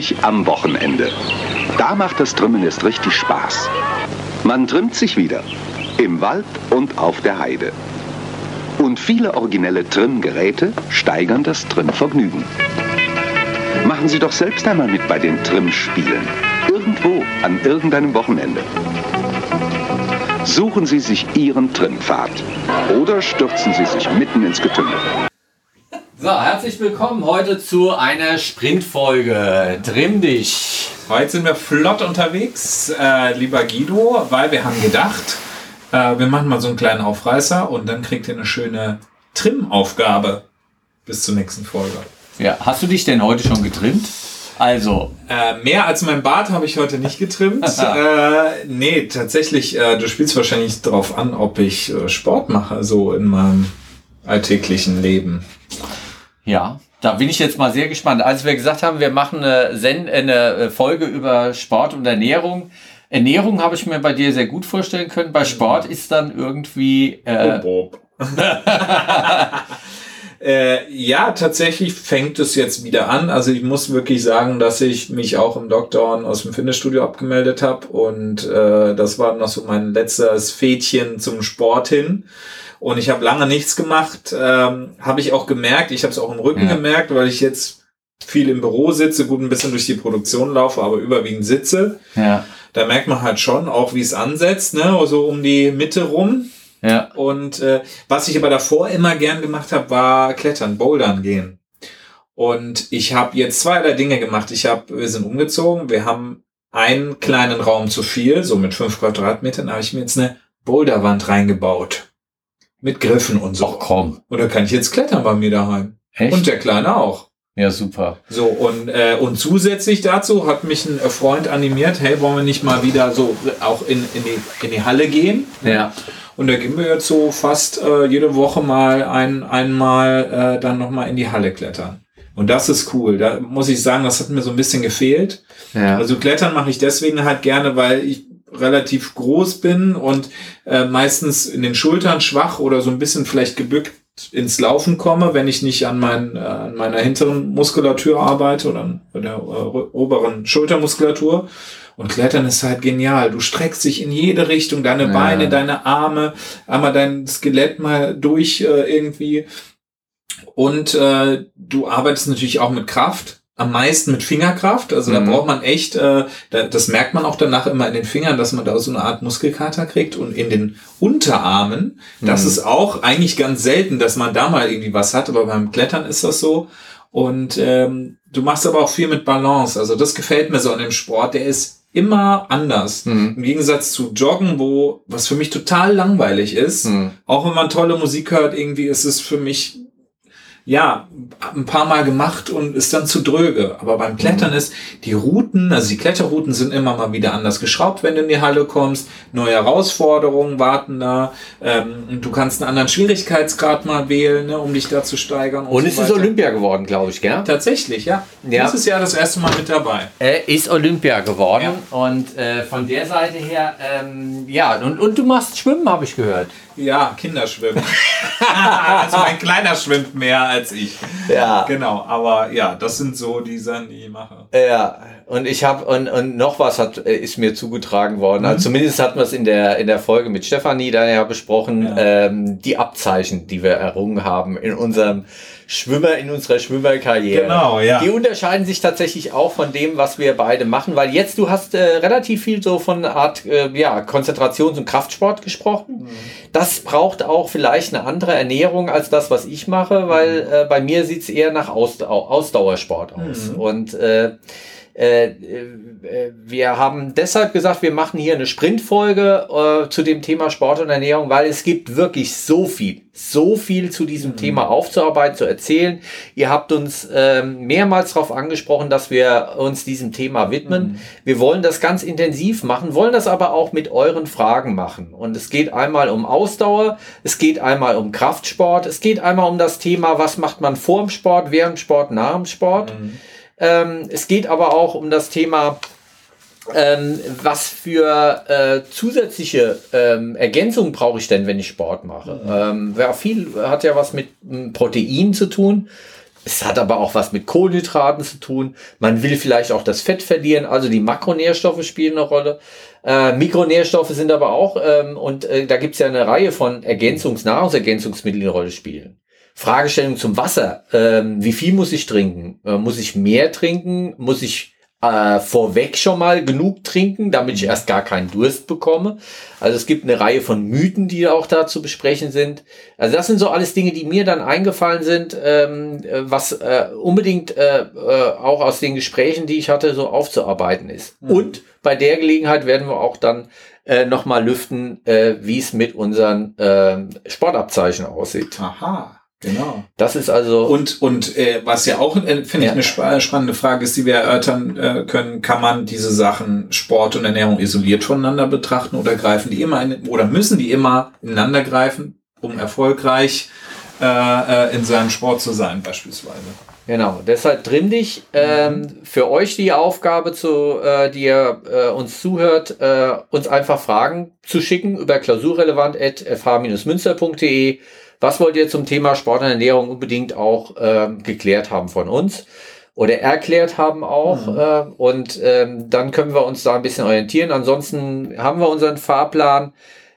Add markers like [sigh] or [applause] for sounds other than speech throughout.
Gemütlich am Wochenende. Da macht das Trimmen erst richtig Spaß. Man trimmt sich wieder. Im Wald und auf der Heide. Und viele originelle Trimmgeräte steigern das Trimmvergnügen. Machen Sie doch selbst einmal mit bei den Trimmspielen. Irgendwo an irgendeinem Wochenende. Suchen Sie sich Ihren Trimmpfad. Oder stürzen Sie sich mitten ins Getümmel. So, herzlich willkommen heute zu einer Sprintfolge. Trimm dich. Heute sind wir flott unterwegs, äh, lieber Guido, weil wir haben gedacht, äh, wir machen mal so einen kleinen Aufreißer und dann kriegt ihr eine schöne Trimmaufgabe bis zur nächsten Folge. Ja, hast du dich denn heute schon getrimmt? Also. Äh, mehr als mein Bart habe ich heute nicht getrimmt. [laughs] äh, nee, tatsächlich, äh, du spielst wahrscheinlich darauf an, ob ich äh, Sport mache, so in meinem alltäglichen Leben. Ja, da bin ich jetzt mal sehr gespannt. Als wir gesagt haben, wir machen eine, Sen eine Folge über Sport und Ernährung. Ernährung habe ich mir bei dir sehr gut vorstellen können. Bei Sport ist dann irgendwie. Äh, oh, [laughs] äh, ja, tatsächlich fängt es jetzt wieder an. Also ich muss wirklich sagen, dass ich mich auch im Lockdown aus dem Fitnessstudio abgemeldet habe und äh, das war noch so mein letztes Fädchen zum Sport hin. Und ich habe lange nichts gemacht, ähm, habe ich auch gemerkt. Ich habe es auch im Rücken ja. gemerkt, weil ich jetzt viel im Büro sitze, gut ein bisschen durch die Produktion laufe, aber überwiegend sitze. Ja. Da merkt man halt schon auch, wie es ansetzt, ne, also um die Mitte rum. Ja. Und äh, was ich aber davor immer gern gemacht habe, war Klettern, Bouldern gehen. Und ich habe jetzt zweierlei Dinge gemacht. Ich habe, wir sind umgezogen, wir haben einen kleinen Raum zu viel, so mit fünf Quadratmetern, habe ich mir jetzt eine Boulderwand reingebaut. Mit Griffen und so. Ach komm. Und da kann ich jetzt klettern bei mir daheim. Echt? Und der Kleine auch. Ja, super. So, und, äh, und zusätzlich dazu hat mich ein Freund animiert, hey, wollen wir nicht mal wieder so auch in, in, die, in die Halle gehen? Ja. Und da gehen wir jetzt so fast äh, jede Woche mal ein, einmal äh, dann nochmal in die Halle klettern. Und das ist cool. Da muss ich sagen, das hat mir so ein bisschen gefehlt. Ja. Also klettern mache ich deswegen halt gerne, weil ich relativ groß bin und äh, meistens in den Schultern schwach oder so ein bisschen vielleicht gebückt ins Laufen komme, wenn ich nicht an, mein, äh, an meiner hinteren Muskulatur arbeite oder an der äh, oberen Schultermuskulatur. Und Klettern ist halt genial. Du streckst dich in jede Richtung, deine ja. Beine, deine Arme, einmal dein Skelett mal durch äh, irgendwie. Und äh, du arbeitest natürlich auch mit Kraft am meisten mit Fingerkraft. Also da mhm. braucht man echt, äh, da, das merkt man auch danach immer in den Fingern, dass man da so eine Art Muskelkater kriegt. Und in den Unterarmen, mhm. das ist auch eigentlich ganz selten, dass man da mal irgendwie was hat, aber beim Klettern ist das so. Und ähm, du machst aber auch viel mit Balance. Also das gefällt mir so an dem Sport. Der ist immer anders. Mhm. Im Gegensatz zu Joggen, wo was für mich total langweilig ist. Mhm. Auch wenn man tolle Musik hört, irgendwie ist es für mich ja, ein paar Mal gemacht und ist dann zu dröge. Aber beim Klettern ist, die Routen, also die Kletterrouten sind immer mal wieder anders geschraubt, wenn du in die Halle kommst. Neue Herausforderungen warten da. Ähm, du kannst einen anderen Schwierigkeitsgrad mal wählen, ne, um dich da zu steigern. Und, und es so ist Olympia geworden, glaube ich, gell? Tatsächlich, ja. ja. Dieses Jahr das erste Mal mit dabei. Äh, ist Olympia geworden. Ja. Und äh, von der Seite her, ähm, ja, und, und du machst Schwimmen, habe ich gehört. Ja, Kinderschwimmen. [laughs] [laughs] also mein Kleiner schwimmt mehr als ich. Ja. Genau, aber ja, das sind so die Sachen, die ich mache. Ja, und ich habe, und, und noch was hat, äh, ist mir zugetragen worden. Also mhm. Zumindest hatten wir es in der, in der Folge mit Stefanie da ja besprochen, ja. Ähm, die Abzeichen, die wir errungen haben in unserem Schwimmer in unserer Schwimmerkarriere. Genau, ja. Die unterscheiden sich tatsächlich auch von dem, was wir beide machen, weil jetzt du hast äh, relativ viel so von Art äh, ja, Konzentrations- und Kraftsport gesprochen. Mhm. Das braucht auch vielleicht eine andere Ernährung als das, was ich mache, weil mhm. äh, bei mir sieht es eher nach Ausdau Ausdauersport aus. Mhm. Und äh, wir haben deshalb gesagt, wir machen hier eine Sprintfolge äh, zu dem Thema Sport und Ernährung, weil es gibt wirklich so viel, so viel zu diesem mhm. Thema aufzuarbeiten, zu erzählen. Ihr habt uns ähm, mehrmals darauf angesprochen, dass wir uns diesem Thema widmen. Mhm. Wir wollen das ganz intensiv machen, wollen das aber auch mit euren Fragen machen. Und es geht einmal um Ausdauer, es geht einmal um Kraftsport, es geht einmal um das Thema, was macht man vor dem Sport, während Sport, nach dem Sport. Mhm. Ähm, es geht aber auch um das Thema, ähm, was für äh, zusätzliche ähm, Ergänzungen brauche ich denn, wenn ich Sport mache? Mhm. Ähm, ja, viel hat ja was mit m, Protein zu tun. Es hat aber auch was mit Kohlenhydraten zu tun. Man will vielleicht auch das Fett verlieren. Also die Makronährstoffe spielen eine Rolle. Äh, Mikronährstoffe sind aber auch, ähm, und äh, da gibt's ja eine Reihe von Ergänzungs-, Nahrungsergänzungsmitteln, die eine Rolle spielen. Fragestellung zum Wasser. Ähm, wie viel muss ich trinken? Äh, muss ich mehr trinken? Muss ich äh, vorweg schon mal genug trinken, damit ich erst gar keinen Durst bekomme. Also es gibt eine Reihe von Mythen, die auch da zu besprechen sind. Also das sind so alles Dinge, die mir dann eingefallen sind, ähm, was äh, unbedingt äh, äh, auch aus den Gesprächen, die ich hatte, so aufzuarbeiten ist. Mhm. Und bei der Gelegenheit werden wir auch dann äh, nochmal lüften, äh, wie es mit unseren äh, Sportabzeichen aussieht. Aha. Genau. Das ist also. Und, und äh, was ja auch, äh, finde ja. ich, eine sp spannende Frage ist, die wir erörtern äh, können, kann man diese Sachen Sport und Ernährung isoliert voneinander betrachten oder greifen die immer in, oder müssen die immer ineinander greifen, um erfolgreich äh, äh, in seinem Sport zu sein, beispielsweise? Genau, deshalb drin dich. Ähm, für euch die Aufgabe, zu, äh, die ihr äh, uns zuhört, äh, uns einfach Fragen zu schicken über klausurrelevant.fh-münster.de was wollt ihr zum Thema Sport und Ernährung unbedingt auch ähm, geklärt haben von uns? Oder erklärt haben auch. Mhm. Äh, und ähm, dann können wir uns da ein bisschen orientieren. Ansonsten haben wir unseren Fahrplan.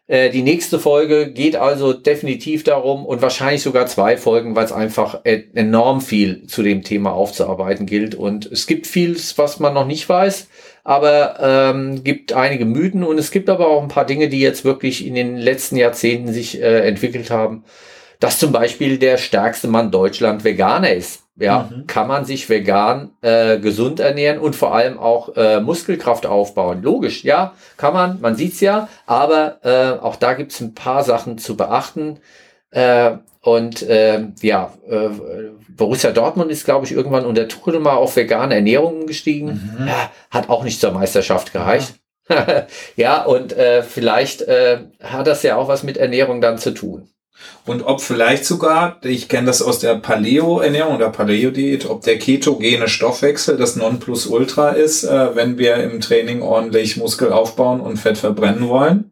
Äh, die nächste Folge geht also definitiv darum und wahrscheinlich sogar zwei Folgen, weil es einfach e-, enorm viel zu dem Thema aufzuarbeiten gilt. Und es gibt vieles, was man noch nicht weiß, aber ähm, gibt einige Mythen und es gibt aber auch ein paar Dinge, die jetzt wirklich in den letzten Jahrzehnten sich äh, entwickelt haben dass zum Beispiel der stärkste Mann Deutschland Veganer ist. Ja, mhm. kann man sich vegan äh, gesund ernähren und vor allem auch äh, Muskelkraft aufbauen. Logisch, ja, kann man, man sieht's ja, aber äh, auch da gibt's ein paar Sachen zu beachten. Äh, und äh, ja, äh, Borussia Dortmund ist, glaube ich, irgendwann unter Tuchel mal auf vegane Ernährung gestiegen. Mhm. Ja, hat auch nicht zur Meisterschaft gereicht. Ja, [laughs] ja und äh, vielleicht äh, hat das ja auch was mit Ernährung dann zu tun. Und ob vielleicht sogar, ich kenne das aus der Paleo-Ernährung oder Paleo-Diät, ob der ketogene Stoffwechsel das Nonplusultra ist, äh, wenn wir im Training ordentlich Muskel aufbauen und Fett verbrennen wollen,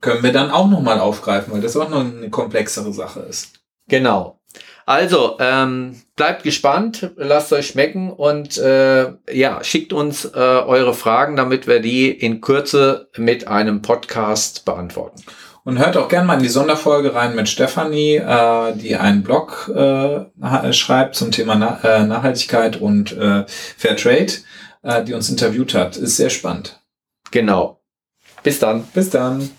können wir dann auch nochmal aufgreifen, weil das auch noch eine komplexere Sache ist. Genau. Also, ähm, bleibt gespannt, lasst euch schmecken und äh, ja, schickt uns äh, eure Fragen, damit wir die in Kürze mit einem Podcast beantworten. Und hört auch gerne mal in die Sonderfolge rein mit Stefanie, äh, die einen Blog äh, schreibt zum Thema Na äh, Nachhaltigkeit und äh, Fair Trade, äh, die uns interviewt hat. Ist sehr spannend. Genau. Bis dann. Bis dann.